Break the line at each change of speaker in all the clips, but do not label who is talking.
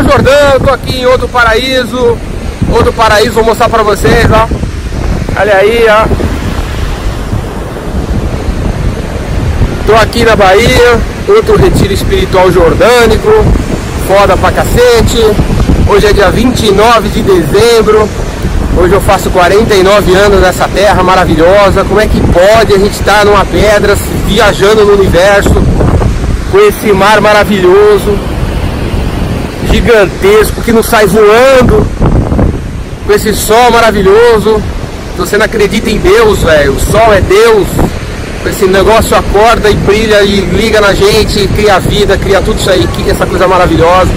o Jordão, tô aqui em outro paraíso. Outro paraíso, vou mostrar pra vocês, ó. Olha aí, ó. Tô aqui na Bahia, outro retiro espiritual jordânico. Foda pra cacete. Hoje é dia 29 de dezembro. Hoje eu faço 49 anos nessa terra maravilhosa. Como é que pode a gente estar tá numa pedra, viajando no universo, com esse mar maravilhoso, gigantesco, que não sai voando, com esse sol maravilhoso. Você não acredita em Deus, velho. O sol é Deus. Esse negócio acorda e brilha e liga na gente, cria vida, cria tudo isso aí, essa coisa maravilhosa.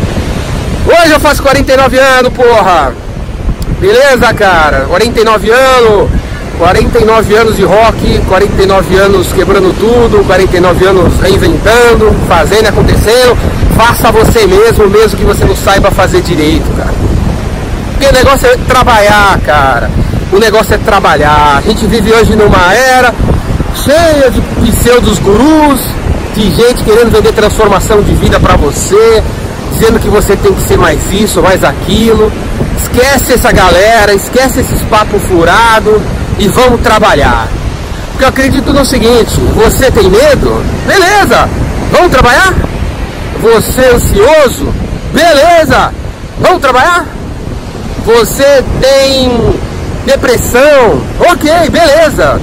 Hoje eu faço 49 anos, porra! Beleza, cara? 49 anos, 49 anos de rock, 49 anos quebrando tudo, 49 anos reinventando, fazendo, acontecendo. Faça você mesmo, mesmo que você não saiba fazer direito, cara. Porque o negócio é trabalhar, cara. O negócio é trabalhar. A gente vive hoje numa era cheia de pseudos gurus, de gente querendo vender transformação de vida para você, dizendo que você tem que ser mais isso, mais aquilo. Esquece essa galera, esquece esses papos furados e vamos trabalhar. Porque eu acredito no seguinte, você tem medo? Beleza, vamos trabalhar? Você ansioso? Beleza, vamos trabalhar? Você tem depressão? Ok, beleza.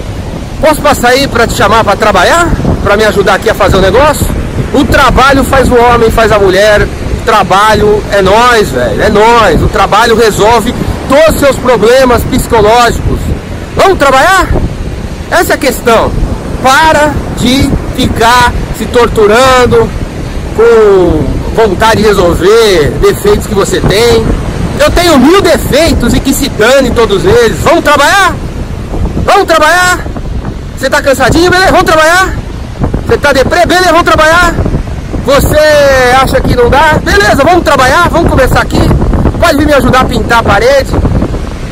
Posso passar aí para te chamar para trabalhar? Para me ajudar aqui a fazer o negócio? O trabalho faz o homem, faz a mulher, trabalho é nós, velho, é nós. O trabalho resolve todos os seus problemas psicológicos. Vamos trabalhar? Essa é a questão. Para de ficar se torturando com vontade de resolver defeitos que você tem. Eu tenho mil defeitos e que se dane todos eles. Vamos trabalhar? Vamos trabalhar? Você tá cansadinho, beleza? Vamos trabalhar? Você tá deprê, beleza? Vamos trabalhar? Você acha que não dá? Beleza, vamos trabalhar, vamos começar aqui. Pode vir me ajudar a pintar a parede.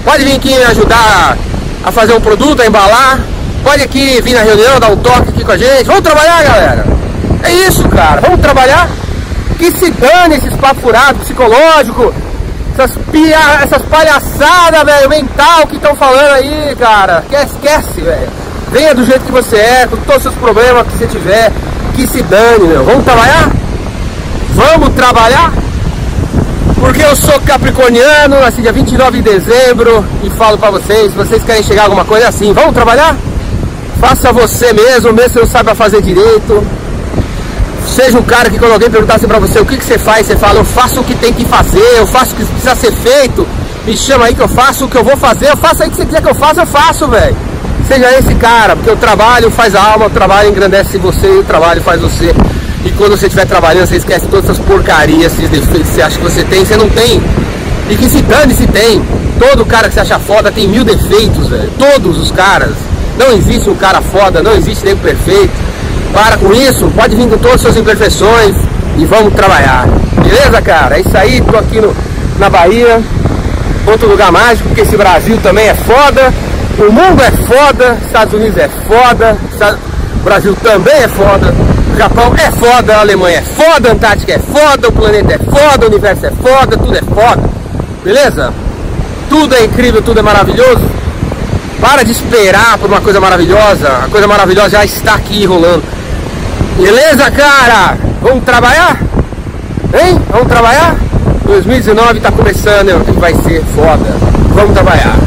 Pode vir aqui me ajudar a fazer um produto, a embalar. Pode aqui vir na reunião, dar um toque aqui com a gente. Vamos trabalhar, galera. É isso, cara. Vamos trabalhar. Que se dane esses papos furados, psicológico. Essas, pia, essas palhaçadas, velho, mental que estão falando aí, cara. Esquece, velho. Venha do jeito que você é, com todos os seus problemas que você tiver que se dane, meu. Vamos trabalhar? Vamos trabalhar? Porque eu sou capricorniano, nasci dia 29 de dezembro e falo pra vocês, se vocês querem chegar a alguma coisa assim, vamos trabalhar? Faça você mesmo, mesmo se não saiba fazer direito. Seja um cara que quando alguém perguntasse pra você o que, que você faz, você fala, eu faço o que tem que fazer, eu faço o que precisa ser feito, me chama aí que eu faço o que eu vou fazer, eu faço aí o que você quiser que eu faça, eu faço, velho. Seja esse cara, porque o trabalho faz a alma, o trabalho engrandece você e o trabalho faz você. E quando você estiver trabalhando, você esquece todas essas porcarias, esses defeitos que você acha que você tem, você não tem. E que se dane se tem. Todo cara que você acha foda tem mil defeitos, velho. Todos os caras. Não existe um cara foda, não existe nego perfeito. Para com isso, pode vir com todas as suas imperfeições e vamos trabalhar. Beleza, cara? É isso aí, tô aqui no, na Bahia, outro lugar mágico, porque esse Brasil também é foda. O mundo é foda, Estados Unidos é foda, Brasil também é foda, Japão é foda, a Alemanha é foda, a Antártica é foda, o planeta é foda, o universo é foda, tudo é foda. Beleza? Tudo é incrível, tudo é maravilhoso. Para de esperar por uma coisa maravilhosa. A coisa maravilhosa já está aqui rolando. Beleza, cara? Vamos trabalhar? Hein? Vamos trabalhar? 2019 está começando vai ser foda. Vamos trabalhar.